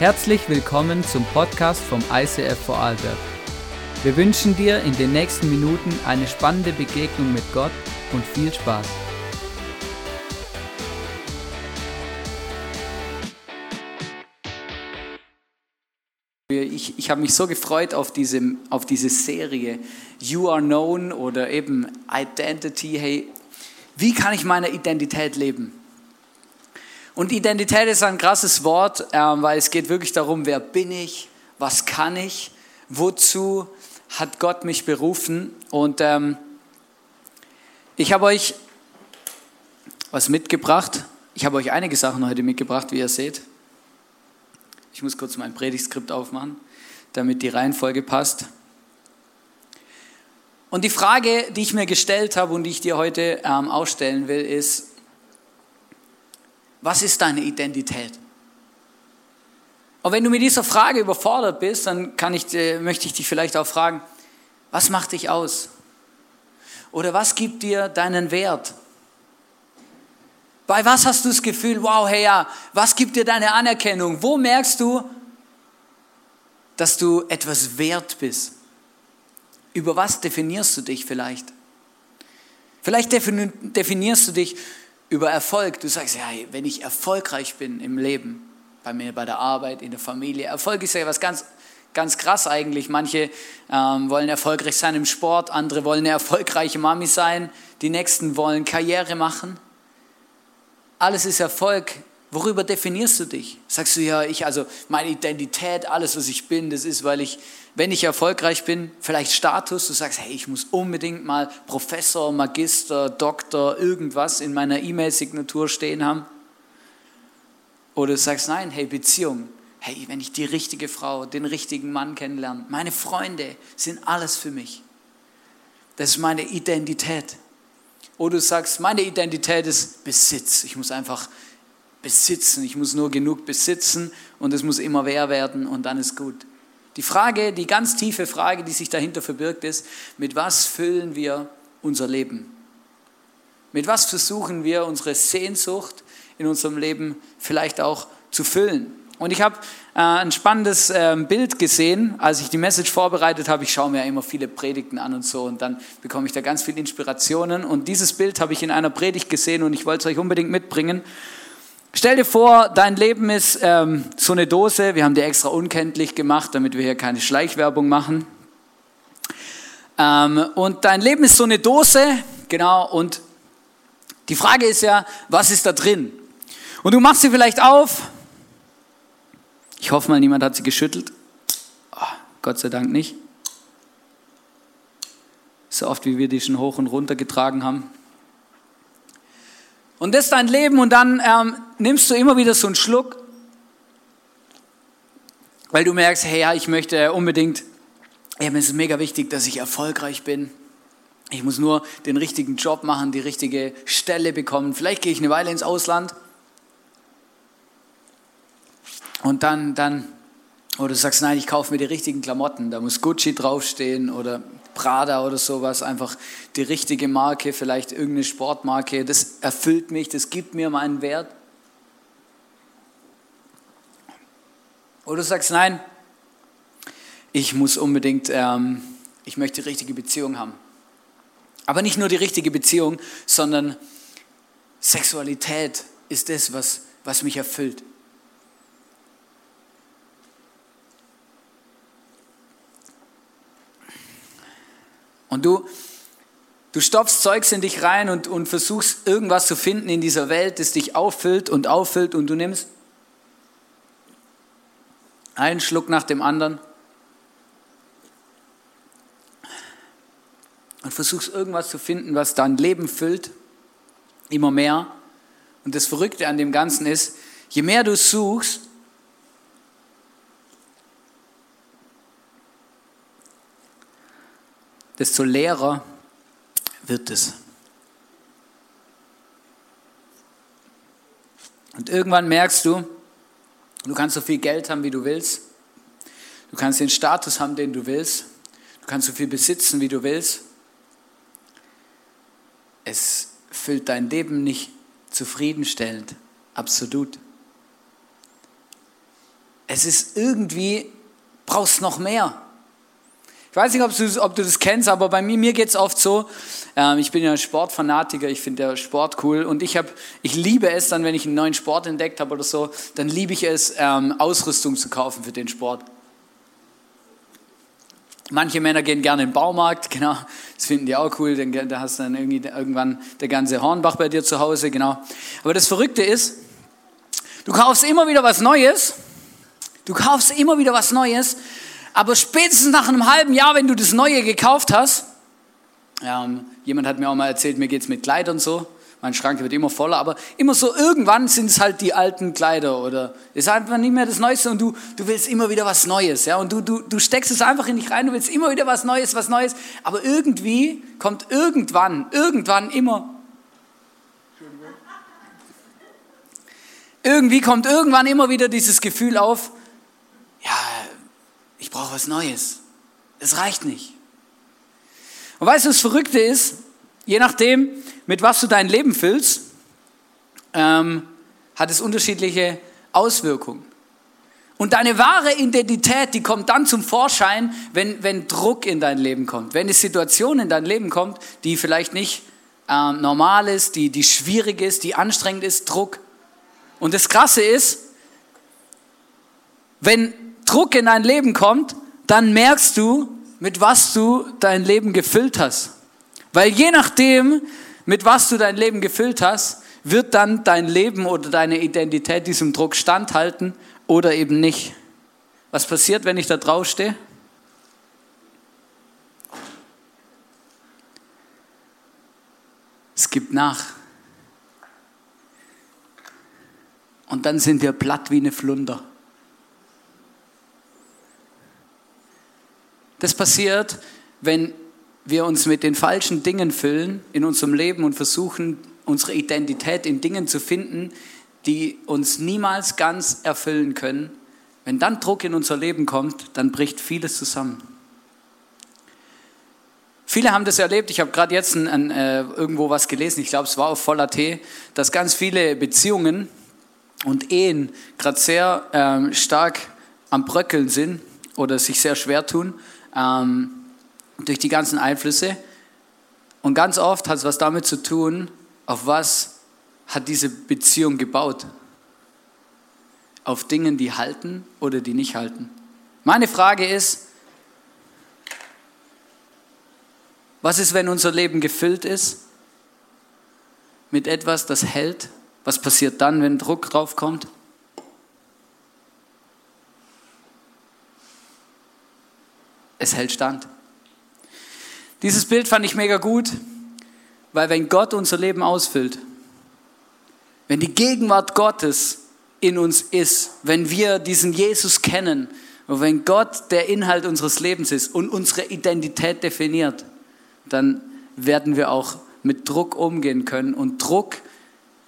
Herzlich willkommen zum Podcast vom ICF Vorarlberg. Wir wünschen dir in den nächsten Minuten eine spannende Begegnung mit Gott und viel Spaß. Ich, ich habe mich so gefreut auf diese, auf diese Serie You Are Known oder eben Identity. Hey, wie kann ich meine Identität leben? Und Identität ist ein krasses Wort, ähm, weil es geht wirklich darum, wer bin ich, was kann ich, wozu hat Gott mich berufen. Und ähm, ich habe euch was mitgebracht. Ich habe euch einige Sachen heute mitgebracht, wie ihr seht. Ich muss kurz mein Predigtskript aufmachen, damit die Reihenfolge passt. Und die Frage, die ich mir gestellt habe und die ich dir heute ähm, ausstellen will, ist, was ist deine Identität? Und wenn du mit dieser Frage überfordert bist, dann ich, möchte ich dich vielleicht auch fragen, was macht dich aus? Oder was gibt dir deinen Wert? Bei was hast du das Gefühl, wow, hey ja, was gibt dir deine Anerkennung? Wo merkst du, dass du etwas wert bist? Über was definierst du dich vielleicht? Vielleicht definierst du dich über Erfolg. Du sagst, ja, wenn ich erfolgreich bin im Leben, bei mir, bei der Arbeit, in der Familie. Erfolg ist ja was ganz, ganz krass eigentlich. Manche ähm, wollen erfolgreich sein im Sport, andere wollen eine erfolgreiche Mami sein, die nächsten wollen Karriere machen. Alles ist Erfolg. Worüber definierst du dich? Sagst du ja, ich, also meine Identität, alles, was ich bin, das ist, weil ich wenn ich erfolgreich bin, vielleicht Status, du sagst, hey, ich muss unbedingt mal Professor, Magister, Doktor, irgendwas in meiner E-Mail-Signatur stehen haben. Oder du sagst, nein, hey, Beziehung. Hey, wenn ich die richtige Frau, den richtigen Mann kennenlerne, meine Freunde sind alles für mich. Das ist meine Identität. Oder du sagst, meine Identität ist Besitz. Ich muss einfach besitzen. Ich muss nur genug besitzen und es muss immer mehr werden und dann ist gut. Die Frage, die ganz tiefe Frage, die sich dahinter verbirgt, ist, mit was füllen wir unser Leben? Mit was versuchen wir unsere Sehnsucht in unserem Leben vielleicht auch zu füllen? Und ich habe äh, ein spannendes äh, Bild gesehen, als ich die Message vorbereitet habe. Ich schaue mir ja immer viele Predigten an und so und dann bekomme ich da ganz viele Inspirationen. Und dieses Bild habe ich in einer Predigt gesehen und ich wollte es euch unbedingt mitbringen. Stell dir vor, dein Leben ist ähm, so eine Dose. Wir haben die extra unkenntlich gemacht, damit wir hier keine Schleichwerbung machen. Ähm, und dein Leben ist so eine Dose, genau. Und die Frage ist ja, was ist da drin? Und du machst sie vielleicht auf. Ich hoffe mal, niemand hat sie geschüttelt. Oh, Gott sei Dank nicht. So oft, wie wir die schon hoch und runter getragen haben. Und das ist dein Leben und dann ähm, nimmst du immer wieder so einen Schluck, weil du merkst, hey, ja, ich möchte unbedingt, mir ist mega wichtig, dass ich erfolgreich bin. Ich muss nur den richtigen Job machen, die richtige Stelle bekommen. Vielleicht gehe ich eine Weile ins Ausland. Und dann, dann, oder du sagst, nein, ich kaufe mir die richtigen Klamotten. Da muss Gucci draufstehen oder Prada oder sowas, einfach die richtige Marke, vielleicht irgendeine Sportmarke, das erfüllt mich, das gibt mir meinen Wert. Oder du sagst, nein, ich muss unbedingt, ähm, ich möchte die richtige Beziehung haben. Aber nicht nur die richtige Beziehung, sondern Sexualität ist das, was, was mich erfüllt. Und du, du stopfst Zeugs in dich rein und, und versuchst irgendwas zu finden in dieser Welt, das dich auffüllt und auffüllt und du nimmst einen Schluck nach dem anderen und versuchst irgendwas zu finden, was dein Leben füllt, immer mehr. Und das Verrückte an dem Ganzen ist, je mehr du suchst, desto leerer wird es. Und irgendwann merkst du, du kannst so viel Geld haben, wie du willst. Du kannst den Status haben, den du willst. Du kannst so viel besitzen, wie du willst. Es füllt dein Leben nicht zufriedenstellend, absolut. es ist irgendwie, brauchst noch mehr. Ich weiß nicht, ob du, ob du das kennst, aber bei mir, mir geht es oft so, ähm, ich bin ja Sportfanatiker, ich finde der Sport cool. Und ich, hab, ich liebe es dann, wenn ich einen neuen Sport entdeckt habe oder so, dann liebe ich es, ähm, Ausrüstung zu kaufen für den Sport. Manche Männer gehen gerne in den Baumarkt, genau, das finden die auch cool, denn da hast du dann irgendwie irgendwann der ganze Hornbach bei dir zu Hause, genau. Aber das Verrückte ist, du kaufst immer wieder was Neues, du kaufst immer wieder was Neues aber spätestens nach einem halben Jahr, wenn du das Neue gekauft hast, ähm, jemand hat mir auch mal erzählt, mir geht es mit Kleidern so, mein Schrank wird immer voller, aber immer so irgendwann sind es halt die alten Kleider oder ist einfach nicht mehr das Neueste und du, du willst immer wieder was Neues, ja, und du, du, du steckst es einfach in dich rein, du willst immer wieder was Neues, was Neues, aber irgendwie kommt irgendwann, irgendwann immer, irgendwie kommt irgendwann immer wieder dieses Gefühl auf, ja, ich brauche was Neues. Es reicht nicht. Und weißt du, das Verrückte ist, je nachdem, mit was du dein Leben füllst, ähm, hat es unterschiedliche Auswirkungen. Und deine wahre Identität, die kommt dann zum Vorschein, wenn, wenn Druck in dein Leben kommt, wenn eine Situation in dein Leben kommt, die vielleicht nicht ähm, normal ist, die, die schwierig ist, die anstrengend ist, Druck. Und das Krasse ist, wenn Druck in dein Leben kommt, dann merkst du, mit was du dein Leben gefüllt hast. Weil je nachdem, mit was du dein Leben gefüllt hast, wird dann dein Leben oder deine Identität diesem Druck standhalten oder eben nicht. Was passiert, wenn ich da drauf stehe? Es gibt nach. Und dann sind wir platt wie eine Flunder. Das passiert, wenn wir uns mit den falschen Dingen füllen in unserem Leben und versuchen, unsere Identität in Dingen zu finden, die uns niemals ganz erfüllen können. Wenn dann Druck in unser Leben kommt, dann bricht vieles zusammen. Viele haben das erlebt, ich habe gerade jetzt ein, ein, äh, irgendwo was gelesen, ich glaube es war auf voller Tee, dass ganz viele Beziehungen und Ehen gerade sehr äh, stark am Bröckeln sind oder sich sehr schwer tun ähm, durch die ganzen Einflüsse. Und ganz oft hat es was damit zu tun, auf was hat diese Beziehung gebaut. Auf Dingen, die halten oder die nicht halten. Meine Frage ist, was ist, wenn unser Leben gefüllt ist mit etwas, das hält? Was passiert dann, wenn Druck drauf es hält stand. Dieses Bild fand ich mega gut, weil wenn Gott unser Leben ausfüllt, wenn die Gegenwart Gottes in uns ist, wenn wir diesen Jesus kennen und wenn Gott der Inhalt unseres Lebens ist und unsere Identität definiert, dann werden wir auch mit Druck umgehen können und Druck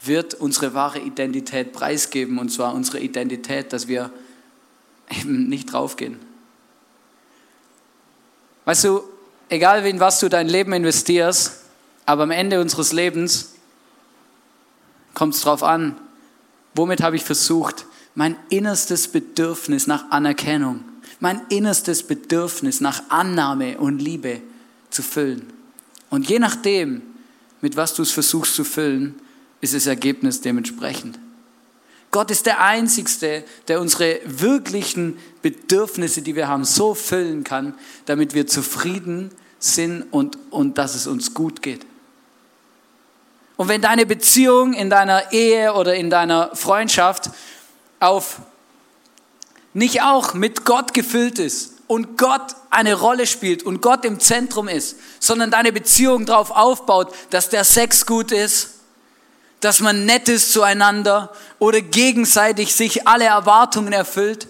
wird unsere wahre Identität preisgeben und zwar unsere Identität, dass wir eben nicht draufgehen. Weißt du, egal in was du dein Leben investierst, aber am Ende unseres Lebens kommt es darauf an, womit habe ich versucht, mein innerstes Bedürfnis nach Anerkennung, mein innerstes Bedürfnis nach Annahme und Liebe zu füllen. Und je nachdem, mit was du es versuchst zu füllen, ist das Ergebnis dementsprechend. Gott ist der Einzige, der unsere wirklichen Bedürfnisse, die wir haben, so füllen kann, damit wir zufrieden sind und, und dass es uns gut geht. Und wenn deine Beziehung in deiner Ehe oder in deiner Freundschaft auf nicht auch mit Gott gefüllt ist und Gott eine Rolle spielt und Gott im Zentrum ist, sondern deine Beziehung darauf aufbaut, dass der Sex gut ist, dass man nett ist zueinander oder gegenseitig sich alle Erwartungen erfüllt,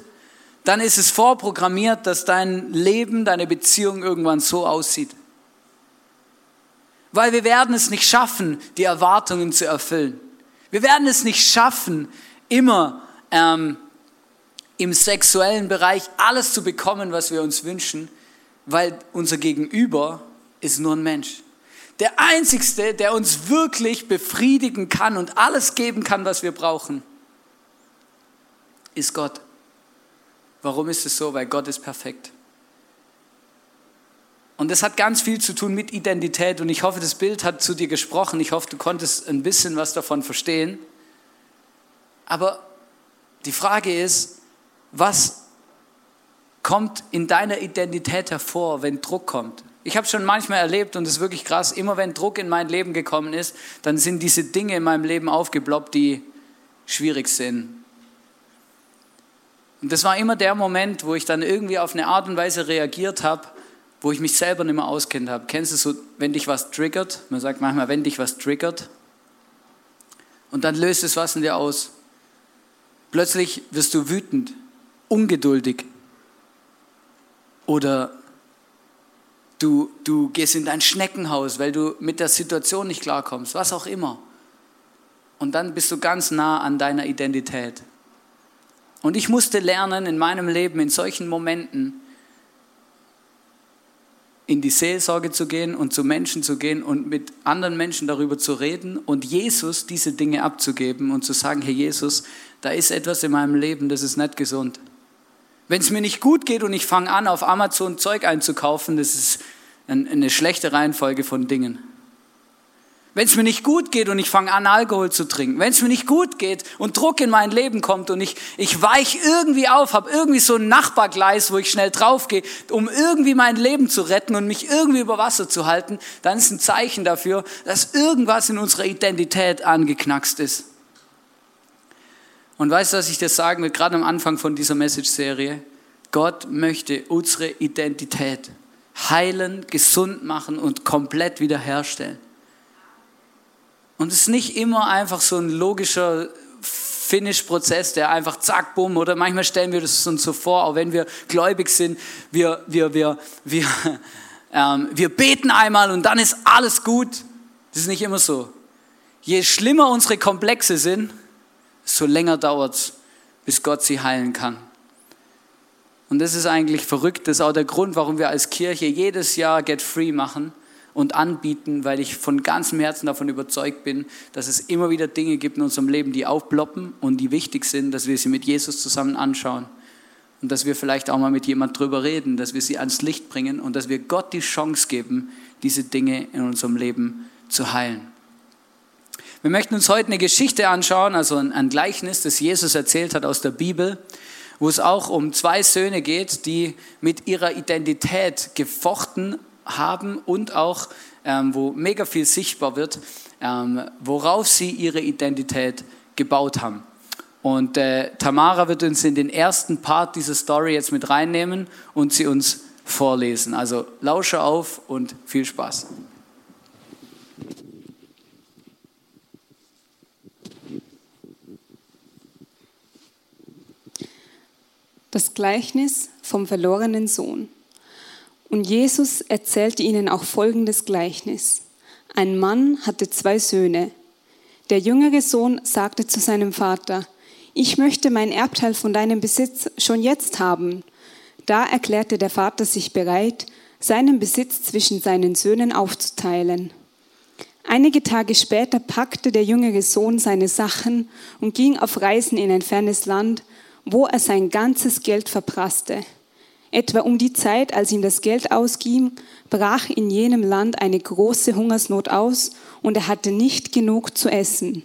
dann ist es vorprogrammiert, dass dein Leben, deine Beziehung irgendwann so aussieht. Weil wir werden es nicht schaffen, die Erwartungen zu erfüllen. Wir werden es nicht schaffen, immer ähm, im sexuellen Bereich alles zu bekommen, was wir uns wünschen, weil unser Gegenüber ist nur ein Mensch. Der Einzigste, der uns wirklich befriedigen kann und alles geben kann, was wir brauchen, ist Gott. Warum ist es so? Weil Gott ist perfekt. Und das hat ganz viel zu tun mit Identität und ich hoffe, das Bild hat zu dir gesprochen. Ich hoffe, du konntest ein bisschen was davon verstehen. Aber die Frage ist, was kommt in deiner Identität hervor, wenn Druck kommt? Ich habe schon manchmal erlebt und es ist wirklich krass, immer wenn Druck in mein Leben gekommen ist, dann sind diese Dinge in meinem Leben aufgeploppt, die schwierig sind. Und das war immer der Moment, wo ich dann irgendwie auf eine Art und Weise reagiert habe, wo ich mich selber nicht mehr auskennt habe. Kennst du so, wenn dich was triggert? Man sagt manchmal, wenn dich was triggert. Und dann löst es was in dir aus. Plötzlich wirst du wütend, ungeduldig. Oder du, du gehst in dein Schneckenhaus, weil du mit der Situation nicht klarkommst, was auch immer. Und dann bist du ganz nah an deiner Identität. Und ich musste lernen in meinem Leben, in solchen Momenten, in die Seelsorge zu gehen und zu Menschen zu gehen und mit anderen Menschen darüber zu reden und Jesus diese Dinge abzugeben und zu sagen, Herr Jesus, da ist etwas in meinem Leben, das ist nicht gesund. Wenn es mir nicht gut geht und ich fange an, auf Amazon Zeug einzukaufen, das ist eine schlechte Reihenfolge von Dingen. Wenn es mir nicht gut geht und ich fange an, Alkohol zu trinken, wenn es mir nicht gut geht und Druck in mein Leben kommt und ich, ich weich irgendwie auf, habe irgendwie so ein Nachbargleis, wo ich schnell draufgehe, um irgendwie mein Leben zu retten und mich irgendwie über Wasser zu halten, dann ist ein Zeichen dafür, dass irgendwas in unserer Identität angeknackst ist. Und weißt du, was ich dir sagen will, gerade am Anfang von dieser Message-Serie? Gott möchte unsere Identität heilen, gesund machen und komplett wiederherstellen. Und es ist nicht immer einfach so ein logischer Finish-Prozess, der einfach zack, bumm, oder manchmal stellen wir das uns so vor, auch wenn wir gläubig sind, wir, wir, wir, wir, ähm, wir beten einmal und dann ist alles gut. Das ist nicht immer so. Je schlimmer unsere Komplexe sind, so länger dauert es, bis Gott sie heilen kann. Und das ist eigentlich verrückt. Das ist auch der Grund, warum wir als Kirche jedes Jahr Get Free machen und anbieten, weil ich von ganzem Herzen davon überzeugt bin, dass es immer wieder Dinge gibt in unserem Leben, die aufploppen und die wichtig sind, dass wir sie mit Jesus zusammen anschauen und dass wir vielleicht auch mal mit jemand drüber reden, dass wir sie ans Licht bringen und dass wir Gott die Chance geben, diese Dinge in unserem Leben zu heilen. Wir möchten uns heute eine Geschichte anschauen, also ein Gleichnis, das Jesus erzählt hat aus der Bibel, wo es auch um zwei Söhne geht, die mit ihrer Identität gefochten haben und auch, ähm, wo mega viel sichtbar wird, ähm, worauf sie ihre Identität gebaut haben. Und äh, Tamara wird uns in den ersten Part dieser Story jetzt mit reinnehmen und sie uns vorlesen. Also lausche auf und viel Spaß. Das Gleichnis vom verlorenen Sohn. Und Jesus erzählte ihnen auch folgendes Gleichnis. Ein Mann hatte zwei Söhne. Der jüngere Sohn sagte zu seinem Vater, ich möchte mein Erbteil von deinem Besitz schon jetzt haben. Da erklärte der Vater sich bereit, seinen Besitz zwischen seinen Söhnen aufzuteilen. Einige Tage später packte der jüngere Sohn seine Sachen und ging auf Reisen in ein fernes Land, wo er sein ganzes Geld verprasste. Etwa um die Zeit, als ihm das Geld ausging, brach in jenem Land eine große Hungersnot aus und er hatte nicht genug zu essen.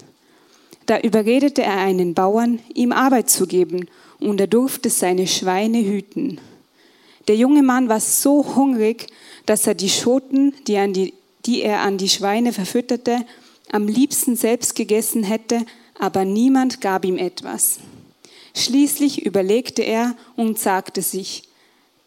Da überredete er einen Bauern, ihm Arbeit zu geben, und er durfte seine Schweine hüten. Der junge Mann war so hungrig, dass er die Schoten, die, an die, die er an die Schweine verfütterte, am liebsten selbst gegessen hätte, aber niemand gab ihm etwas. Schließlich überlegte er und sagte sich,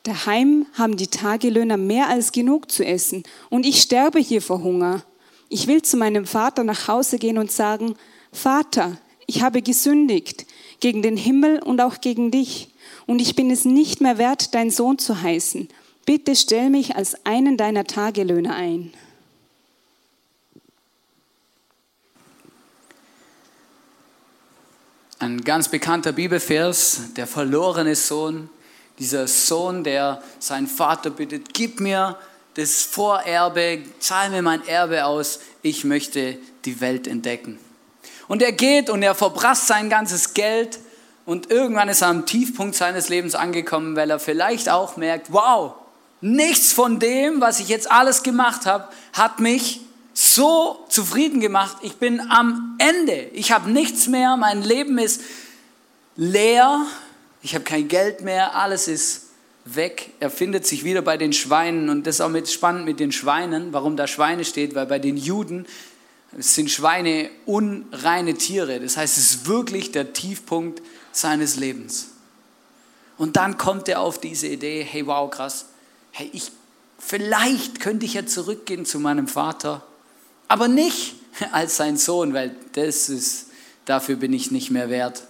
Daheim haben die Tagelöhner mehr als genug zu essen und ich sterbe hier vor Hunger. Ich will zu meinem Vater nach Hause gehen und sagen, Vater, ich habe gesündigt gegen den Himmel und auch gegen dich und ich bin es nicht mehr wert, dein Sohn zu heißen. Bitte stell mich als einen deiner Tagelöhner ein. Ein ganz bekannter Bibelvers, der verlorene Sohn dieser Sohn, der seinen Vater bittet, gib mir das Vorerbe, zahl mir mein Erbe aus, ich möchte die Welt entdecken. Und er geht und er verprasst sein ganzes Geld und irgendwann ist er am Tiefpunkt seines Lebens angekommen, weil er vielleicht auch merkt, wow, nichts von dem, was ich jetzt alles gemacht habe, hat mich so zufrieden gemacht. Ich bin am Ende. Ich habe nichts mehr. Mein Leben ist leer. Ich habe kein Geld mehr. Alles ist weg. Er findet sich wieder bei den Schweinen. Und das ist auch mit, spannend mit den Schweinen, warum da Schweine steht, weil bei den Juden sind Schweine unreine Tiere. Das heißt, es ist wirklich der Tiefpunkt seines Lebens. Und dann kommt er auf diese Idee, hey wow, krass, hey, ich, vielleicht könnte ich ja zurückgehen zu meinem Vater, aber nicht als sein Sohn, weil das ist, dafür bin ich nicht mehr wert.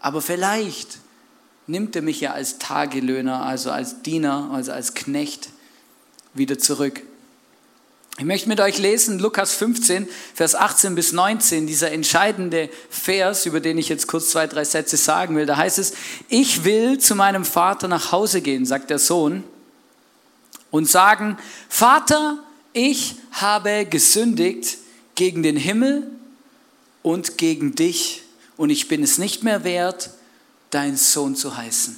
Aber vielleicht nimmt er mich ja als Tagelöhner, also als Diener, also als Knecht wieder zurück. Ich möchte mit euch lesen Lukas 15, Vers 18 bis 19, dieser entscheidende Vers, über den ich jetzt kurz zwei, drei Sätze sagen will. Da heißt es, ich will zu meinem Vater nach Hause gehen, sagt der Sohn, und sagen, Vater, ich habe gesündigt gegen den Himmel und gegen dich und ich bin es nicht mehr wert, dein Sohn zu heißen.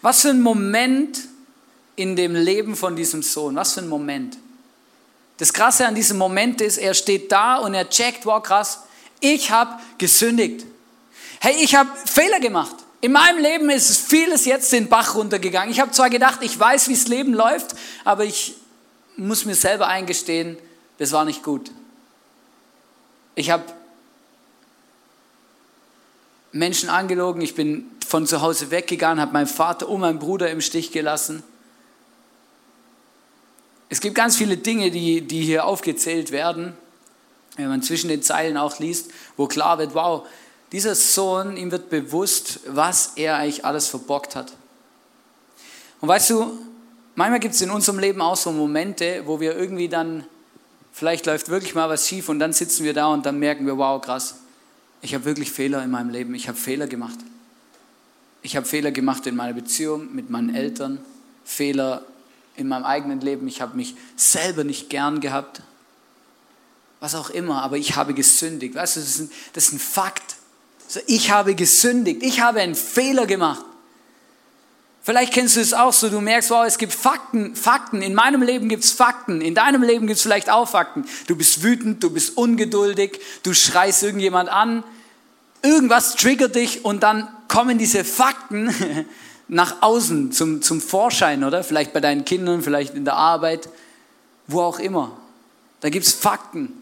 Was für ein Moment in dem Leben von diesem Sohn. Was für ein Moment. Das Krasse an diesem Moment ist, er steht da und er checkt, wow krass, ich habe gesündigt. Hey, ich habe Fehler gemacht. In meinem Leben ist vieles jetzt den Bach runtergegangen. Ich habe zwar gedacht, ich weiß, wie das Leben läuft, aber ich muss mir selber eingestehen, das war nicht gut. Ich habe Menschen angelogen, ich bin von zu Hause weggegangen, habe meinen Vater und meinen Bruder im Stich gelassen. Es gibt ganz viele Dinge, die, die hier aufgezählt werden, wenn man zwischen den Zeilen auch liest, wo klar wird, wow, dieser Sohn, ihm wird bewusst, was er eigentlich alles verbockt hat. Und weißt du, manchmal gibt es in unserem Leben auch so Momente, wo wir irgendwie dann, vielleicht läuft wirklich mal was schief und dann sitzen wir da und dann merken wir, wow, krass, ich habe wirklich Fehler in meinem Leben, ich habe Fehler gemacht. Ich habe Fehler gemacht in meiner Beziehung mit meinen Eltern, Fehler in meinem eigenen Leben, ich habe mich selber nicht gern gehabt, was auch immer, aber ich habe gesündigt. Weißt du, das ist ein, das ist ein Fakt. Ich habe gesündigt, ich habe einen Fehler gemacht. Vielleicht kennst du es auch so, du merkst, wow, es gibt Fakten, Fakten. In meinem Leben gibt es Fakten, in deinem Leben gibt es vielleicht auch Fakten. Du bist wütend, du bist ungeduldig, du schreist irgendjemand an, irgendwas triggert dich und dann kommen diese Fakten nach außen zum, zum Vorschein, oder? Vielleicht bei deinen Kindern, vielleicht in der Arbeit, wo auch immer. Da gibt es Fakten.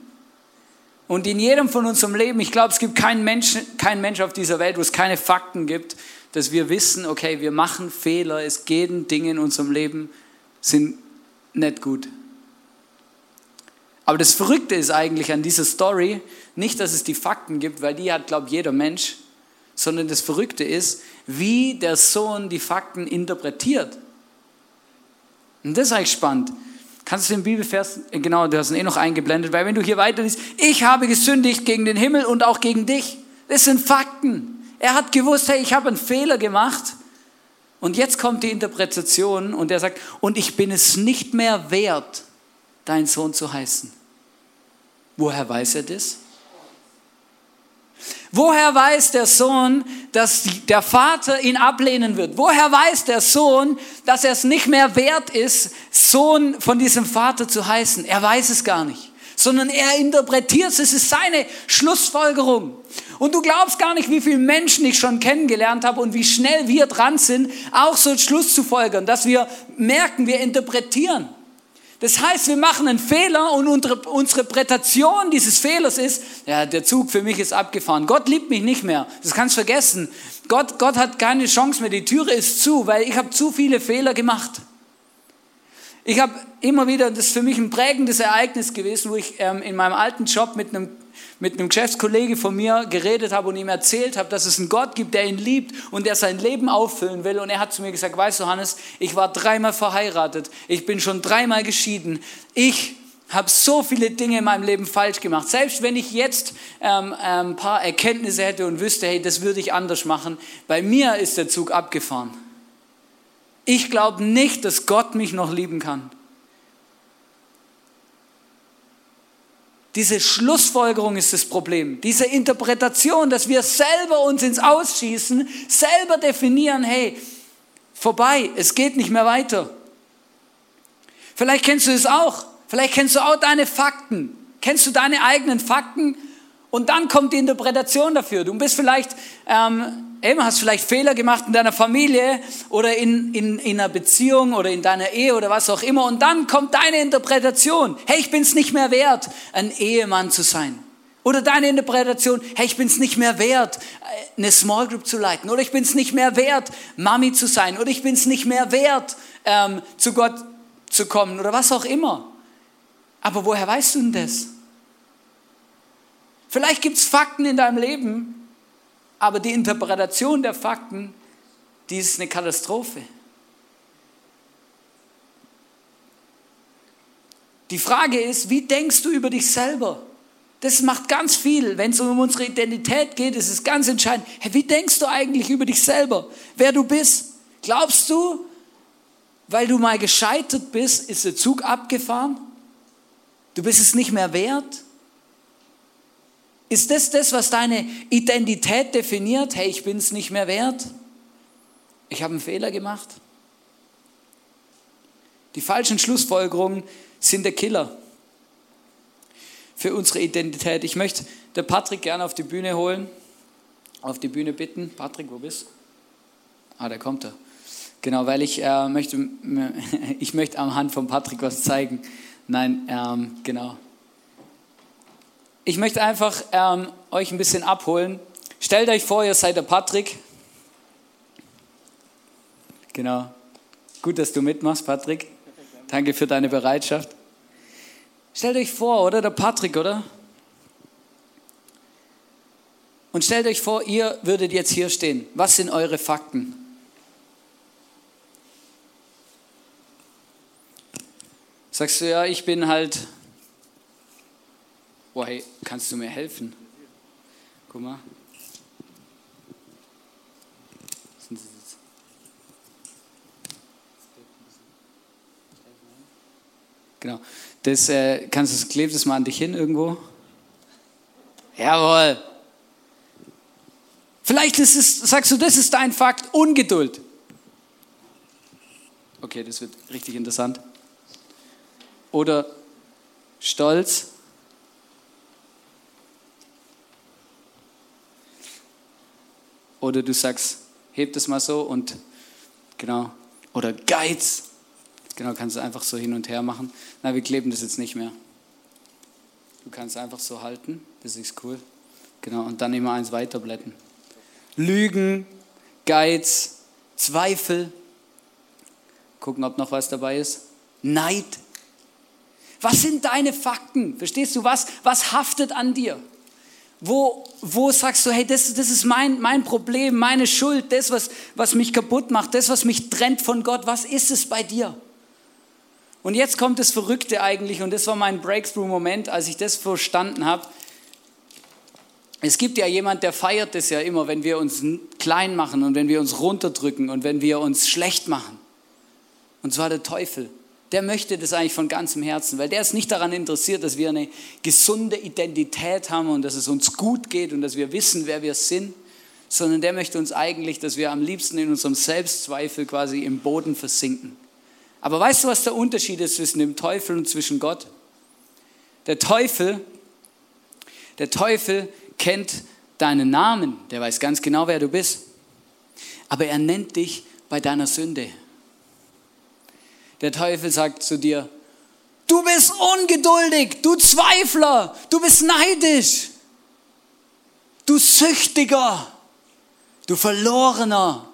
Und in jedem von unserem Leben, ich glaube, es gibt keinen Menschen, keinen Mensch auf dieser Welt, wo es keine Fakten gibt, dass wir wissen, okay, wir machen Fehler, es gehen Dinge in unserem Leben, sind nicht gut. Aber das Verrückte ist eigentlich an dieser Story nicht, dass es die Fakten gibt, weil die hat, glaube ich, jeder Mensch, sondern das Verrückte ist, wie der Sohn die Fakten interpretiert. Und das ist eigentlich spannend. Kannst du den Bibelvers, äh, genau, du hast ihn eh noch eingeblendet, weil wenn du hier weiter liest, ich habe gesündigt gegen den Himmel und auch gegen dich. Das sind Fakten. Er hat gewusst, hey, ich habe einen Fehler gemacht. Und jetzt kommt die Interpretation und er sagt, und ich bin es nicht mehr wert, dein Sohn zu heißen. Woher weiß er das? Woher weiß der Sohn, dass der Vater ihn ablehnen wird? Woher weiß der Sohn, dass er es nicht mehr wert ist, Sohn von diesem Vater zu heißen? Er weiß es gar nicht, sondern er interpretiert es. Es ist seine Schlussfolgerung. Und du glaubst gar nicht, wie viele Menschen ich schon kennengelernt habe und wie schnell wir dran sind, auch so Schluss zu folgern, dass wir merken, wir interpretieren. Das heißt, wir machen einen Fehler und unsere, unsere Prätation dieses Fehlers ist, ja, der Zug für mich ist abgefahren. Gott liebt mich nicht mehr. Das kannst du vergessen. Gott, Gott hat keine Chance mehr. Die Türe ist zu, weil ich habe zu viele Fehler gemacht. Ich habe immer wieder, das ist für mich ein prägendes Ereignis gewesen, wo ich ähm, in meinem alten Job mit einem mit einem Geschäftskollege von mir geredet habe und ihm erzählt habe, dass es einen Gott gibt, der ihn liebt und der sein Leben auffüllen will. Und er hat zu mir gesagt, weißt du, Hannes, ich war dreimal verheiratet, ich bin schon dreimal geschieden. Ich habe so viele Dinge in meinem Leben falsch gemacht. Selbst wenn ich jetzt ähm, ähm, ein paar Erkenntnisse hätte und wüsste, hey, das würde ich anders machen, bei mir ist der Zug abgefahren. Ich glaube nicht, dass Gott mich noch lieben kann. Diese Schlussfolgerung ist das Problem. Diese Interpretation, dass wir selber uns ins Ausschießen, selber definieren, hey, vorbei, es geht nicht mehr weiter. Vielleicht kennst du es auch. Vielleicht kennst du auch deine Fakten. Kennst du deine eigenen Fakten? Und dann kommt die Interpretation dafür. Du bist vielleicht, ähm, eben hast vielleicht Fehler gemacht in deiner Familie oder in, in, in einer Beziehung oder in deiner Ehe oder was auch immer. Und dann kommt deine Interpretation. Hey, ich bin es nicht mehr wert, ein Ehemann zu sein. Oder deine Interpretation, hey, ich bin es nicht mehr wert, eine Small Group zu leiten. Oder ich bin es nicht mehr wert, Mami zu sein. Oder ich bin es nicht mehr wert, ähm, zu Gott zu kommen. Oder was auch immer. Aber woher weißt du denn das? Vielleicht gibt es Fakten in deinem Leben, aber die Interpretation der Fakten, die ist eine Katastrophe. Die Frage ist, wie denkst du über dich selber? Das macht ganz viel. Wenn es um unsere Identität geht, ist es ganz entscheidend. Hey, wie denkst du eigentlich über dich selber? Wer du bist? Glaubst du, weil du mal gescheitert bist, ist der Zug abgefahren? Du bist es nicht mehr wert? Ist das das, was deine Identität definiert? Hey, ich bin es nicht mehr wert. Ich habe einen Fehler gemacht. Die falschen Schlussfolgerungen sind der Killer für unsere Identität. Ich möchte der Patrick gerne auf die Bühne holen, auf die Bühne bitten. Patrick, wo bist du? Ah, der kommt da. Genau, weil ich äh, möchte, ich möchte am von Patrick was zeigen. Nein, ähm, genau. Ich möchte einfach ähm, euch ein bisschen abholen. Stellt euch vor, ihr seid der Patrick. Genau. Gut, dass du mitmachst, Patrick. Danke für deine Bereitschaft. Stellt euch vor, oder? Der Patrick, oder? Und stellt euch vor, ihr würdet jetzt hier stehen. Was sind eure Fakten? Sagst du, ja, ich bin halt Boah, hey, kannst du mir helfen? Guck mal. Genau. Das, äh, kannst du, klebst es mal an dich hin irgendwo? Jawohl. Vielleicht ist es, sagst du, das ist dein Fakt, Ungeduld. Okay, das wird richtig interessant. Oder Stolz. Oder du sagst, heb das mal so und genau. Oder Geiz. Genau, kannst du einfach so hin und her machen. Na, wir kleben das jetzt nicht mehr. Du kannst einfach so halten, das ist cool. Genau, und dann immer eins weiterblätten. Lügen, Geiz, Zweifel. Gucken, ob noch was dabei ist. Neid. Was sind deine Fakten? Verstehst du was? Was haftet an dir? Wo, wo sagst du, hey, das, das ist mein, mein Problem, meine Schuld, das, was, was mich kaputt macht, das, was mich trennt von Gott, was ist es bei dir? Und jetzt kommt das Verrückte eigentlich, und das war mein Breakthrough-Moment, als ich das verstanden habe. Es gibt ja jemand, der feiert das ja immer, wenn wir uns klein machen und wenn wir uns runterdrücken und wenn wir uns schlecht machen. Und zwar der Teufel der möchte das eigentlich von ganzem Herzen, weil der ist nicht daran interessiert, dass wir eine gesunde Identität haben und dass es uns gut geht und dass wir wissen, wer wir sind, sondern der möchte uns eigentlich, dass wir am liebsten in unserem Selbstzweifel quasi im Boden versinken. Aber weißt du, was der Unterschied ist zwischen dem Teufel und zwischen Gott? Der Teufel, der Teufel kennt deinen Namen, der weiß ganz genau, wer du bist, aber er nennt dich bei deiner Sünde. Der Teufel sagt zu dir, du bist ungeduldig, du Zweifler, du bist neidisch, du Süchtiger, du Verlorener.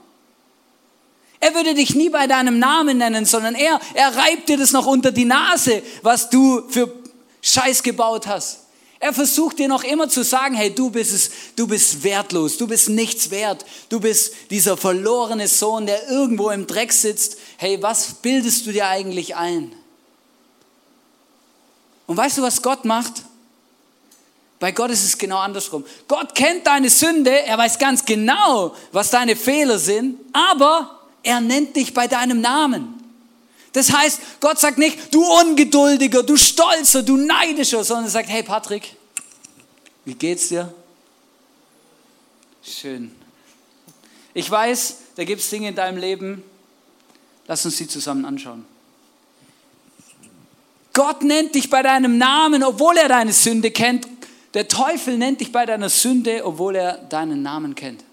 Er würde dich nie bei deinem Namen nennen, sondern er, er reibt dir das noch unter die Nase, was du für Scheiß gebaut hast. Er versucht dir noch immer zu sagen, hey, du bist es, du bist wertlos, du bist nichts wert, du bist dieser verlorene Sohn, der irgendwo im Dreck sitzt. Hey, was bildest du dir eigentlich ein? Und weißt du, was Gott macht? Bei Gott ist es genau andersrum. Gott kennt deine Sünde, er weiß ganz genau, was deine Fehler sind, aber er nennt dich bei deinem Namen. Das heißt, Gott sagt nicht, du Ungeduldiger, du Stolzer, du Neidischer, sondern er sagt, hey Patrick, wie geht's dir? Schön. Ich weiß, da gibt es Dinge in deinem Leben, lass uns sie zusammen anschauen. Gott nennt dich bei deinem Namen, obwohl er deine Sünde kennt. Der Teufel nennt dich bei deiner Sünde, obwohl er deinen Namen kennt.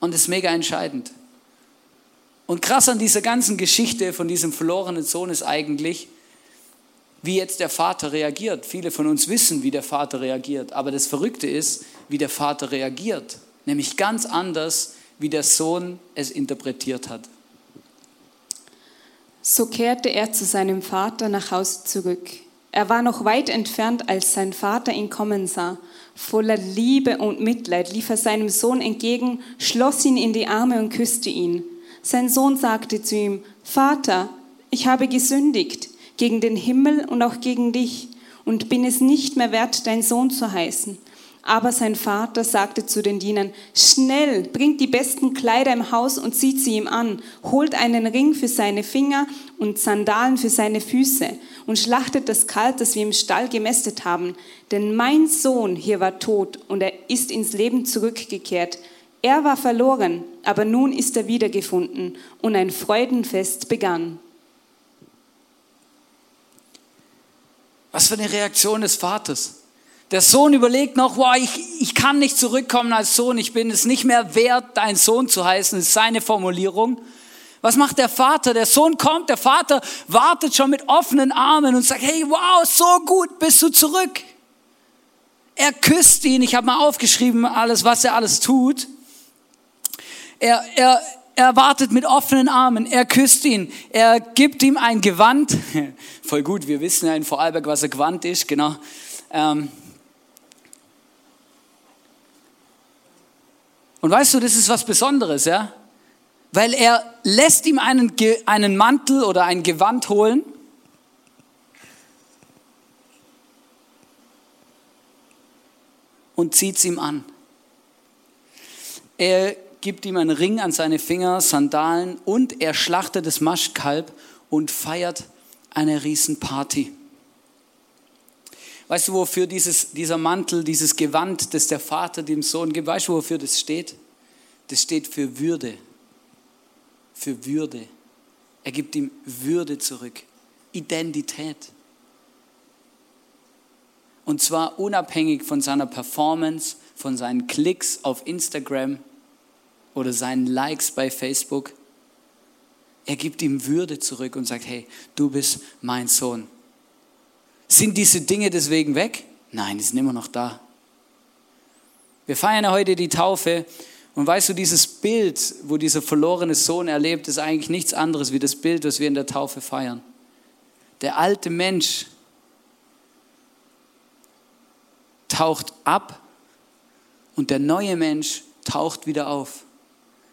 Und das ist mega entscheidend. Und krass an dieser ganzen Geschichte von diesem verlorenen Sohn ist eigentlich, wie jetzt der Vater reagiert. Viele von uns wissen, wie der Vater reagiert. Aber das Verrückte ist, wie der Vater reagiert. Nämlich ganz anders, wie der Sohn es interpretiert hat. So kehrte er zu seinem Vater nach Hause zurück. Er war noch weit entfernt, als sein Vater ihn kommen sah. Voller Liebe und Mitleid lief er seinem Sohn entgegen, schloss ihn in die Arme und küsste ihn. Sein Sohn sagte zu ihm, Vater, ich habe gesündigt gegen den Himmel und auch gegen dich und bin es nicht mehr wert, dein Sohn zu heißen. Aber sein Vater sagte zu den Dienern, schnell, bringt die besten Kleider im Haus und zieht sie ihm an, holt einen Ring für seine Finger und Sandalen für seine Füße und schlachtet das Kalb, das wir im Stall gemästet haben. Denn mein Sohn hier war tot und er ist ins Leben zurückgekehrt. Er war verloren, aber nun ist er wiedergefunden und ein Freudenfest begann. Was für eine Reaktion des Vaters. Der Sohn überlegt noch, wow, ich, ich kann nicht zurückkommen als Sohn, ich bin es nicht mehr wert, dein Sohn zu heißen, ist seine Formulierung. Was macht der Vater? Der Sohn kommt, der Vater wartet schon mit offenen Armen und sagt, hey, wow, so gut bist du zurück. Er küsst ihn, ich habe mal aufgeschrieben, alles, was er alles tut. Er, er, er wartet mit offenen Armen, er küsst ihn, er gibt ihm ein Gewand. Voll gut, wir wissen ja in Vorarlberg, was ein Gewand ist, genau. Ähm, Und weißt du, das ist was Besonderes, ja? Weil er lässt ihm einen, einen Mantel oder ein Gewand holen. Und zieht es ihm an. Er gibt ihm einen Ring an seine Finger, Sandalen und er schlachtet das Maschkalb und feiert eine Riesenparty. Weißt du, wofür dieses, dieser Mantel, dieses Gewand, das der Vater dem Sohn gibt, weißt du, wofür das steht? Das steht für Würde. Für Würde. Er gibt ihm Würde zurück. Identität. Und zwar unabhängig von seiner Performance, von seinen Klicks auf Instagram oder seinen Likes bei Facebook. Er gibt ihm Würde zurück und sagt, hey, du bist mein Sohn. Sind diese Dinge deswegen weg? Nein, die sind immer noch da. Wir feiern heute die Taufe und weißt du, dieses Bild, wo dieser verlorene Sohn erlebt, ist eigentlich nichts anderes wie das Bild, was wir in der Taufe feiern. Der alte Mensch taucht ab und der neue Mensch taucht wieder auf.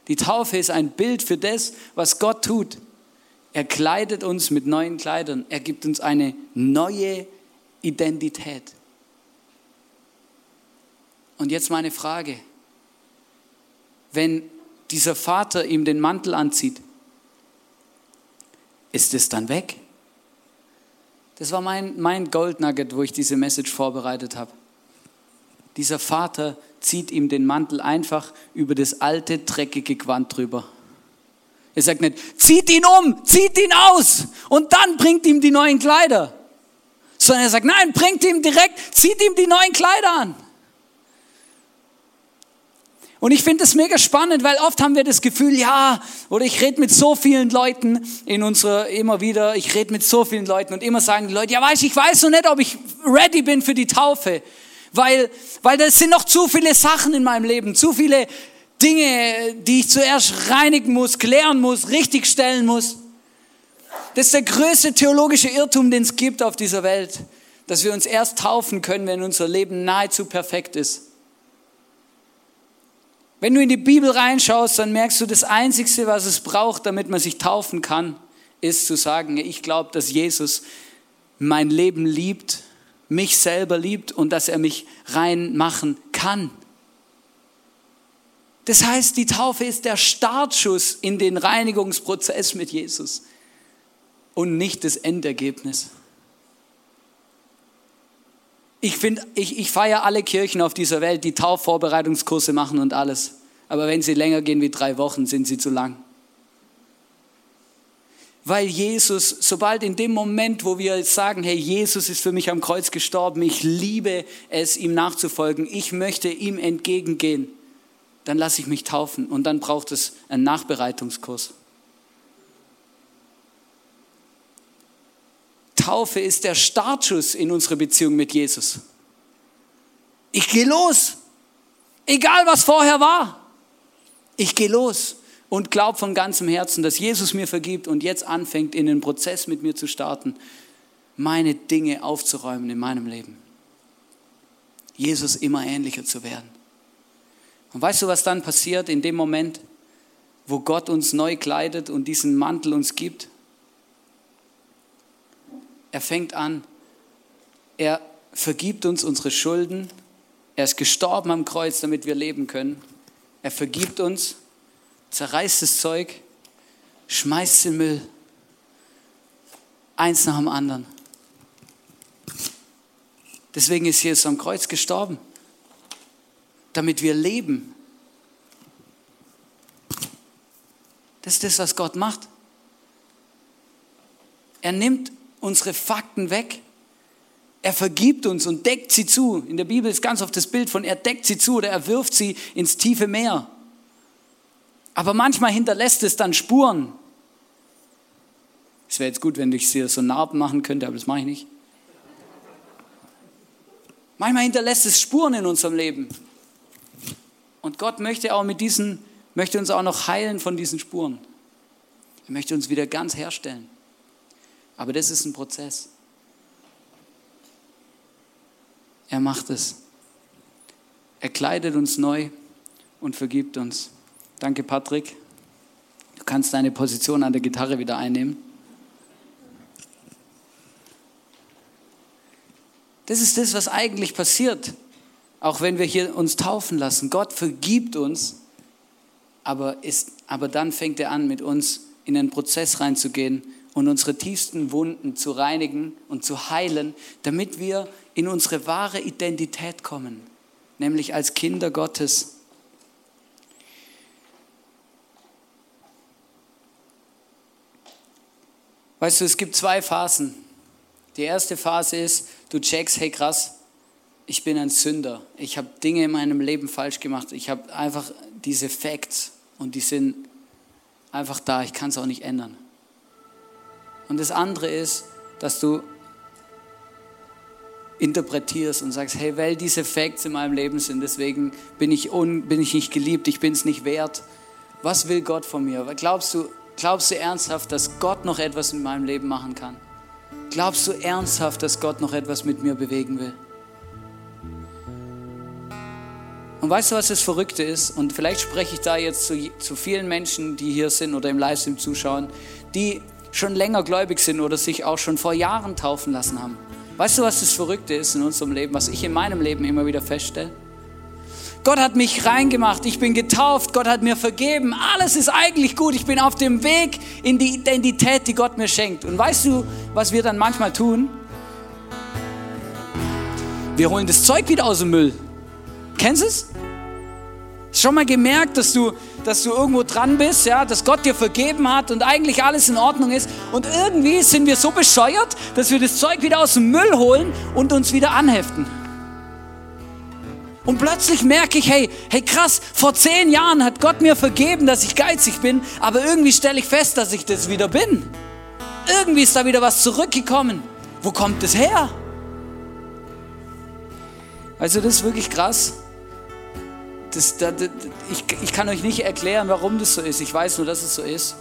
Die Taufe ist ein Bild für das, was Gott tut. Er kleidet uns mit neuen Kleidern. Er gibt uns eine neue Identität. Und jetzt meine Frage. Wenn dieser Vater ihm den Mantel anzieht, ist es dann weg? Das war mein, mein Goldnugget, wo ich diese Message vorbereitet habe. Dieser Vater zieht ihm den Mantel einfach über das alte, dreckige Gewand drüber. Er sagt nicht, zieht ihn um, zieht ihn aus und dann bringt ihm die neuen Kleider. Sondern er sagt, nein, bringt ihm direkt, zieht ihm die neuen Kleider an. Und ich finde das mega spannend, weil oft haben wir das Gefühl, ja, oder ich rede mit so vielen Leuten in unserer, immer wieder, ich rede mit so vielen Leuten und immer sagen die Leute, ja, weiß ich weiß noch nicht, ob ich ready bin für die Taufe, weil, weil das sind noch zu viele Sachen in meinem Leben, zu viele Dinge, die ich zuerst reinigen muss, klären muss, richtigstellen muss. Das ist der größte theologische Irrtum, den es gibt auf dieser Welt, dass wir uns erst taufen können, wenn unser Leben nahezu perfekt ist. Wenn du in die Bibel reinschaust, dann merkst du, das Einzige, was es braucht, damit man sich taufen kann, ist zu sagen, ich glaube, dass Jesus mein Leben liebt, mich selber liebt und dass er mich reinmachen kann. Das heißt, die Taufe ist der Startschuss in den Reinigungsprozess mit Jesus. und nicht das Endergebnis. Ich, find, ich, ich feiere alle Kirchen auf dieser Welt, die Taufvorbereitungskurse machen und alles. Aber wenn sie länger gehen wie drei Wochen, sind sie zu lang. Weil Jesus, sobald in dem Moment, wo wir sagen, hey, Jesus ist für mich am Kreuz gestorben, ich liebe es, ihm nachzufolgen, ich möchte ihm entgegengehen, dann lasse ich mich taufen und dann braucht es einen Nachbereitungskurs. Taufe ist der Startschuss in unsere Beziehung mit Jesus. Ich gehe los, egal was vorher war. Ich gehe los und glaube von ganzem Herzen, dass Jesus mir vergibt und jetzt anfängt, in den Prozess mit mir zu starten, meine Dinge aufzuräumen in meinem Leben. Jesus immer ähnlicher zu werden. Und weißt du, was dann passiert in dem Moment, wo Gott uns neu kleidet und diesen Mantel uns gibt? Er fängt an, er vergibt uns unsere Schulden, er ist gestorben am Kreuz, damit wir leben können. Er vergibt uns zerreißt das Zeug, schmeißt den Müll. Eins nach dem anderen. Deswegen ist Jesus am Kreuz gestorben, damit wir leben. Das ist das, was Gott macht. Er nimmt unsere Fakten weg. Er vergibt uns und deckt sie zu. In der Bibel ist ganz oft das Bild von, er deckt sie zu oder er wirft sie ins tiefe Meer. Aber manchmal hinterlässt es dann Spuren. Es wäre jetzt gut, wenn ich hier so Narben machen könnte, aber das mache ich nicht. Manchmal hinterlässt es Spuren in unserem Leben. Und Gott möchte auch mit diesen, möchte uns auch noch heilen von diesen Spuren. Er möchte uns wieder ganz herstellen. Aber das ist ein Prozess. Er macht es. Er kleidet uns neu und vergibt uns. Danke, Patrick. Du kannst deine Position an der Gitarre wieder einnehmen. Das ist das, was eigentlich passiert, auch wenn wir hier uns taufen lassen. Gott vergibt uns, aber, ist, aber dann fängt er an, mit uns in einen Prozess reinzugehen und unsere tiefsten Wunden zu reinigen und zu heilen, damit wir in unsere wahre Identität kommen, nämlich als Kinder Gottes. Weißt du, es gibt zwei Phasen. Die erste Phase ist, du checkst, hey krass, ich bin ein Sünder. Ich habe Dinge in meinem Leben falsch gemacht. Ich habe einfach diese Facts und die sind einfach da. Ich kann es auch nicht ändern. Und das andere ist, dass du interpretierst und sagst, hey, weil diese Facts in meinem Leben sind, deswegen bin ich, un, bin ich nicht geliebt, ich bin es nicht wert. Was will Gott von mir? Glaubst du, Glaubst du ernsthaft, dass Gott noch etwas in meinem Leben machen kann? Glaubst du ernsthaft, dass Gott noch etwas mit mir bewegen will? Und weißt du, was das Verrückte ist? Und vielleicht spreche ich da jetzt zu, zu vielen Menschen, die hier sind oder im Livestream zuschauen, die schon länger gläubig sind oder sich auch schon vor Jahren taufen lassen haben. Weißt du, was das Verrückte ist in unserem Leben, was ich in meinem Leben immer wieder feststelle? Gott hat mich reingemacht, ich bin getauft, Gott hat mir vergeben, alles ist eigentlich gut, ich bin auf dem Weg in die Identität, die Gott mir schenkt. Und weißt du, was wir dann manchmal tun? Wir holen das Zeug wieder aus dem Müll. Kennst du es? Schon mal gemerkt, dass du, dass du irgendwo dran bist, ja, dass Gott dir vergeben hat und eigentlich alles in Ordnung ist. Und irgendwie sind wir so bescheuert, dass wir das Zeug wieder aus dem Müll holen und uns wieder anheften. Und plötzlich merke ich, hey, hey krass, vor zehn Jahren hat Gott mir vergeben, dass ich geizig bin, aber irgendwie stelle ich fest, dass ich das wieder bin. Irgendwie ist da wieder was zurückgekommen. Wo kommt das her? Also das ist wirklich krass. Das, das, das, ich, ich kann euch nicht erklären, warum das so ist. Ich weiß nur, dass es so ist.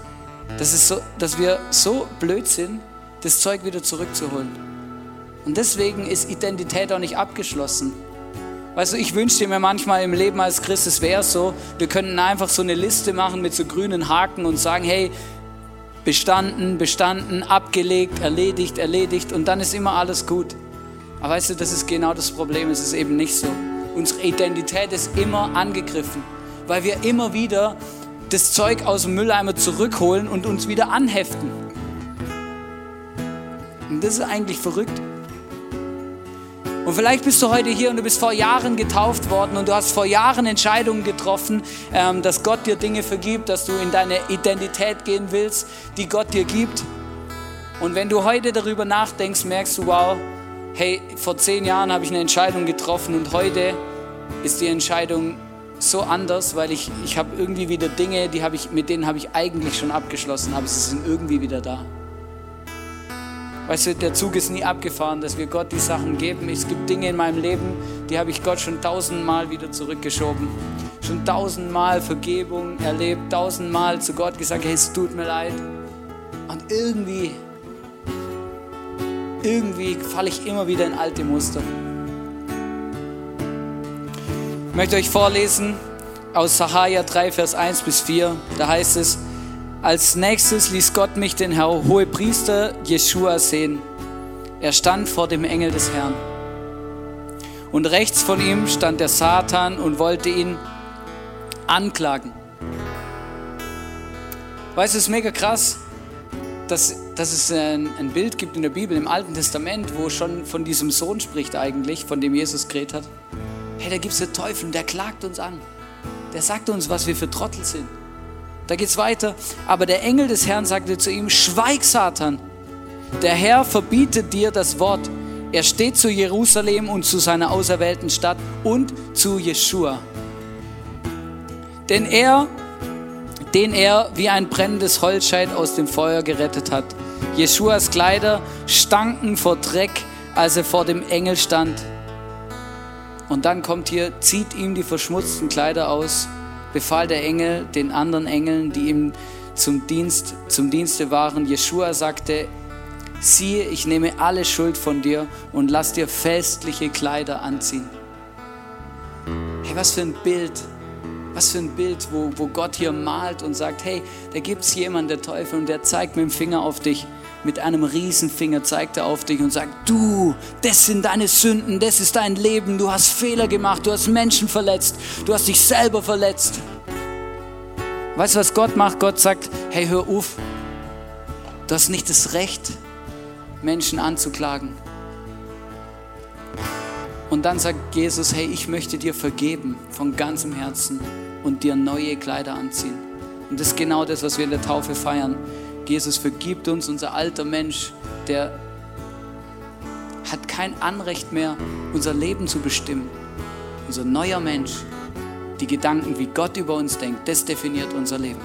Das ist so, dass wir so blöd sind, das Zeug wieder zurückzuholen. Und deswegen ist Identität auch nicht abgeschlossen. Weißt du, ich wünschte mir manchmal im Leben als Christ, es wäre so, wir könnten einfach so eine Liste machen mit so grünen Haken und sagen, hey, bestanden, bestanden, abgelegt, erledigt, erledigt und dann ist immer alles gut. Aber weißt du, das ist genau das Problem, es ist eben nicht so. Unsere Identität ist immer angegriffen, weil wir immer wieder das Zeug aus dem Mülleimer zurückholen und uns wieder anheften. Und das ist eigentlich verrückt. Und vielleicht bist du heute hier und du bist vor Jahren getauft worden und du hast vor Jahren Entscheidungen getroffen, ähm, dass Gott dir Dinge vergibt, dass du in deine Identität gehen willst, die Gott dir gibt. Und wenn du heute darüber nachdenkst, merkst du, wow, hey, vor zehn Jahren habe ich eine Entscheidung getroffen und heute ist die Entscheidung so anders, weil ich, ich habe irgendwie wieder Dinge, die habe ich, mit denen habe ich eigentlich schon abgeschlossen, aber sie sind irgendwie wieder da. Weißt du, der Zug ist nie abgefahren, dass wir Gott die Sachen geben. Es gibt Dinge in meinem Leben, die habe ich Gott schon tausendmal wieder zurückgeschoben. Schon tausendmal Vergebung erlebt, tausendmal zu Gott gesagt, hey, es tut mir leid. Und irgendwie, irgendwie falle ich immer wieder in alte Muster. Ich möchte euch vorlesen aus Sacharja 3, Vers 1 bis 4. Da heißt es, als nächstes ließ Gott mich den Herr Hohepriester Jeschua sehen. Er stand vor dem Engel des Herrn. Und rechts von ihm stand der Satan und wollte ihn anklagen. Weißt du, es ist mega krass, dass, dass es ein, ein Bild gibt in der Bibel, im Alten Testament, wo schon von diesem Sohn spricht eigentlich, von dem Jesus geredet hat. Hey, da gibt es den Teufel der klagt uns an. Der sagt uns, was wir für Trottel sind. Da geht es weiter. Aber der Engel des Herrn sagte zu ihm, schweig Satan. Der Herr verbietet dir das Wort. Er steht zu Jerusalem und zu seiner auserwählten Stadt und zu Jeschua. Denn er, den er wie ein brennendes Holzscheit aus dem Feuer gerettet hat. Jeschuas Kleider stanken vor Dreck, als er vor dem Engel stand. Und dann kommt hier, zieht ihm die verschmutzten Kleider aus befahl der Engel den anderen Engeln, die ihm zum, Dienst, zum Dienste waren. Jeschua sagte, siehe, ich nehme alle Schuld von dir und lass dir festliche Kleider anziehen. Hey, was für ein Bild. Was für ein Bild, wo, wo Gott hier malt und sagt, hey, da gibt es jemanden, der Teufel, und der zeigt mit dem Finger auf dich mit einem Riesenfinger zeigt er auf dich und sagt, du, das sind deine Sünden, das ist dein Leben, du hast Fehler gemacht, du hast Menschen verletzt, du hast dich selber verletzt. Weißt du, was Gott macht? Gott sagt, hey, hör auf, du hast nicht das Recht, Menschen anzuklagen. Und dann sagt Jesus, hey, ich möchte dir vergeben von ganzem Herzen und dir neue Kleider anziehen. Und das ist genau das, was wir in der Taufe feiern. Jesus vergibt uns, unser alter Mensch, der hat kein Anrecht mehr, unser Leben zu bestimmen. Unser neuer Mensch, die Gedanken, wie Gott über uns denkt, das definiert unser Leben.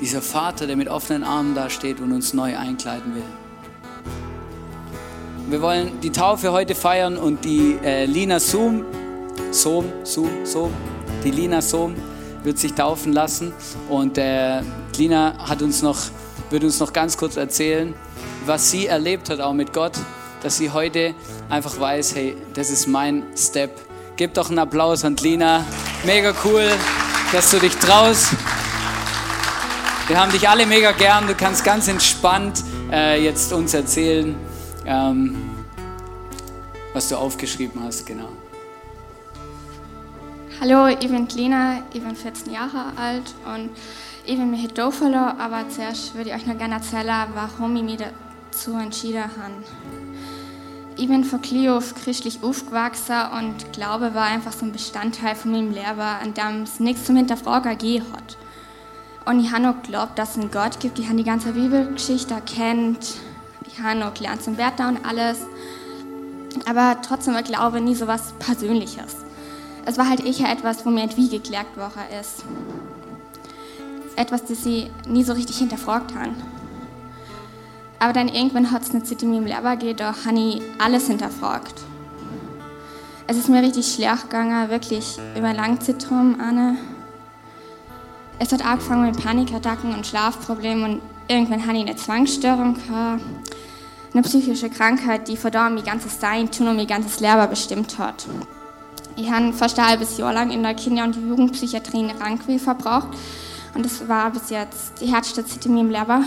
Dieser Vater, der mit offenen Armen dasteht und uns neu einkleiden will. Wir wollen die Taufe heute feiern und die äh, Lina Soom, Sohm, Soom, Sohm, die Lina Sohm, wird sich taufen lassen. Und äh, Lina hat uns noch, wird uns noch ganz kurz erzählen, was sie erlebt hat auch mit Gott, dass sie heute einfach weiß, hey, das ist mein Step. Gib doch einen Applaus an Lina. Mega cool, dass du dich traust. Wir haben dich alle mega gern. Du kannst ganz entspannt äh, jetzt uns erzählen, ähm, was du aufgeschrieben hast, genau. Hallo, ich bin Lina, ich bin 14 Jahre alt und ich bin mich hier aber zuerst würde ich euch noch gerne erzählen, warum ich mich dazu entschieden habe. Ich bin von Clio christlich aufgewachsen und Glaube war einfach so ein Bestandteil von meinem Leben, an dem es nichts zum Hinterfragen gegeben hat. Und ich habe noch geglaubt, dass es einen Gott gibt. Ich habe die ganze Bibelgeschichte erkannt. Ich habe noch gelernt zum Wert und alles. Aber trotzdem war Glaube nie so was Persönliches es war halt eher etwas, wo mir wie geklagt worden ist. Etwas, das sie nie so richtig hinterfragt haben. Aber dann irgendwann hat es eine Zeit in meinem Leben gegeben, da habe ich alles hinterfragt. Es ist mir richtig schlecht gegangen, wirklich über Langzeitraum, Anne. Es hat angefangen mit Panikattacken und Schlafproblemen und irgendwann hatte ich eine Zwangsstörung gehabt. Eine psychische Krankheit, die da mein ganzes Sein, tun und mein ganzes Leben bestimmt hat. Ich habe fast ein halbes Jahr lang in der Kinder- und Jugendpsychiatrie eine Rankwil verbraucht. Und das war bis jetzt die Zeit in meinem Leben.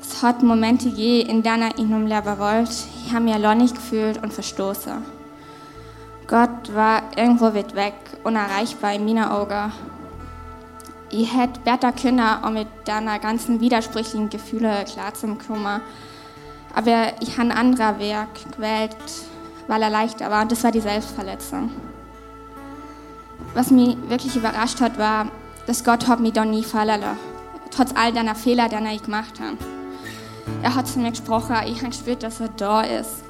Es hat Momente gegeben, in denen ich in meinem Leben wollte. Ich habe mich allein gefühlt und verstoßen. Gott war irgendwo weit weg, unerreichbar in meinen Augen. ich hätte besser können, um mit deiner ganzen widersprüchlichen Gefühle klarzukommen. Aber ich habe ein anderer Weg gewählt, weil er leichter war, und das war die Selbstverletzung. Was mich wirklich überrascht hat, war, dass Gott hat mich da nie fallen lassen. Trotz all deiner Fehler, die ich gemacht habe. Er hat zu mir gesprochen, ich habe gespürt, dass er da ist.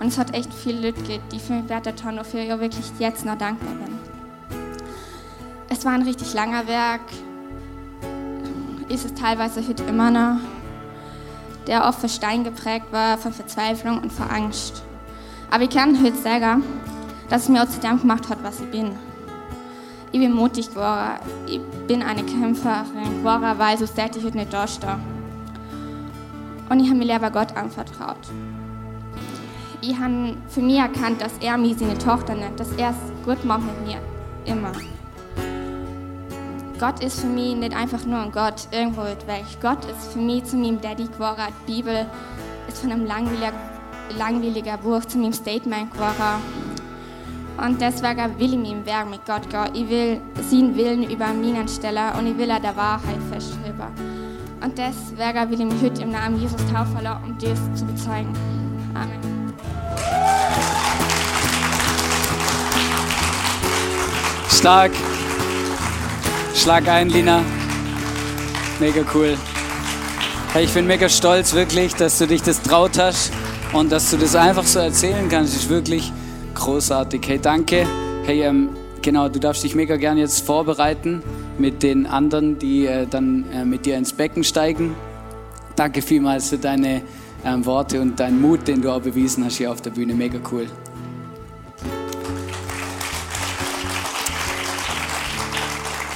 Und es hat echt viel Leute gegeben, die für mich wert haben, wofür ich wirklich jetzt noch dankbar bin. Es war ein richtig langer Werk, ist es teilweise heute immer noch, der oft für Stein geprägt war, von Verzweiflung und vor Angst. Aber ich kann heute sagen, dass es mir auch zu dem gemacht hat, was ich bin. Ich bin mutig geworden, ich bin eine Kämpferin geworden, weil so sehr ich heute nicht da stehe. Und ich habe mir lieber Gott anvertraut. Ich habe für mich erkannt, dass er mich seine Tochter nennt, dass er es gut macht mit mir. Immer. Gott ist für mich nicht einfach nur ein Gott irgendwo weg. Gott ist für mich zu meinem Daddy geworden. Die Bibel ist von einem langweiligen, langweiligen Buch zu meinem Statement geworden. Und deswegen will ich mich im Werk mit Gott gehen. Ich will seinen Willen über meinen stellen und ich will er der Wahrheit festschreiben. Und deswegen will ich mich heute im Namen Jesus taufen lassen, um das zu bezeugen. Amen. Stark. Schlag ein, Lina. Mega cool. Hey, ich bin mega stolz, wirklich, dass du dich das traut hast und dass du das einfach so erzählen kannst. Ist wirklich großartig. Hey, danke. Hey, ähm, genau, du darfst dich mega gern jetzt vorbereiten mit den anderen, die äh, dann äh, mit dir ins Becken steigen. Danke vielmals für deine ähm, Worte und deinen Mut, den du auch bewiesen hast hier auf der Bühne. Mega cool.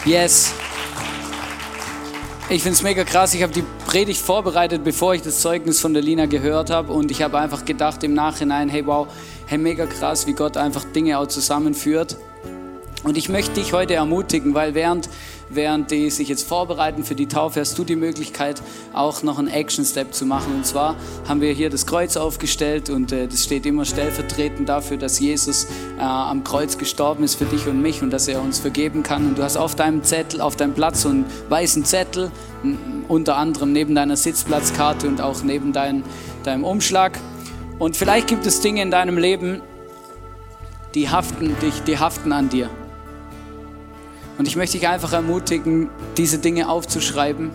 Yes. Ich finde es mega krass. Ich habe die Predigt vorbereitet, bevor ich das Zeugnis von der Lina gehört habe. Und ich habe einfach gedacht im Nachhinein, hey wow, hey mega krass, wie Gott einfach Dinge auch zusammenführt. Und ich möchte dich heute ermutigen, weil während, während die sich jetzt vorbereiten für die Taufe, hast du die Möglichkeit, auch noch einen Action-Step zu machen. Und zwar haben wir hier das Kreuz aufgestellt und äh, das steht immer stellvertretend dafür, dass Jesus äh, am Kreuz gestorben ist für dich und mich und dass er uns vergeben kann. Und du hast auf deinem Zettel, auf deinem Platz so einen weißen Zettel, unter anderem neben deiner Sitzplatzkarte und auch neben dein, deinem Umschlag. Und vielleicht gibt es Dinge in deinem Leben, die haften, dich, die haften an dir. Und ich möchte dich einfach ermutigen, diese Dinge aufzuschreiben,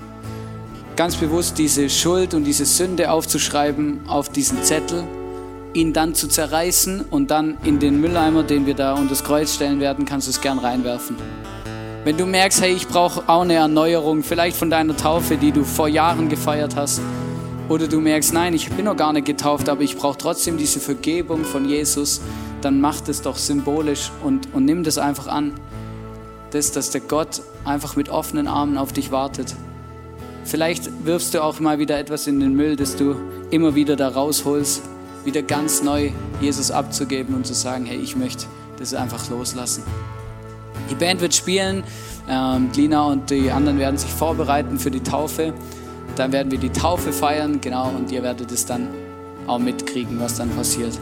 ganz bewusst diese Schuld und diese Sünde aufzuschreiben auf diesen Zettel, ihn dann zu zerreißen und dann in den Mülleimer, den wir da unter das Kreuz stellen werden, kannst du es gern reinwerfen. Wenn du merkst, hey, ich brauche auch eine Erneuerung, vielleicht von deiner Taufe, die du vor Jahren gefeiert hast, oder du merkst, nein, ich bin noch gar nicht getauft, aber ich brauche trotzdem diese Vergebung von Jesus, dann mach das doch symbolisch und, und nimm das einfach an das, dass der Gott einfach mit offenen Armen auf dich wartet. Vielleicht wirfst du auch mal wieder etwas in den Müll, das du immer wieder da rausholst, wieder ganz neu Jesus abzugeben und zu sagen, hey, ich möchte das einfach loslassen. Die Band wird spielen, ähm, Lina und die anderen werden sich vorbereiten für die Taufe. Dann werden wir die Taufe feiern, genau, und ihr werdet es dann auch mitkriegen, was dann passiert.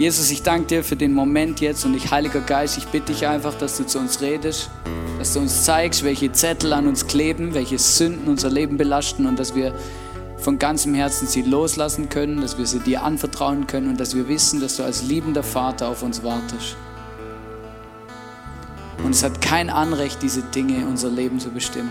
Jesus, ich danke dir für den Moment jetzt und ich, Heiliger Geist, ich bitte dich einfach, dass du zu uns redest, dass du uns zeigst, welche Zettel an uns kleben, welche Sünden unser Leben belasten und dass wir von ganzem Herzen sie loslassen können, dass wir sie dir anvertrauen können und dass wir wissen, dass du als liebender Vater auf uns wartest. Und es hat kein Anrecht, diese Dinge in unser Leben zu bestimmen.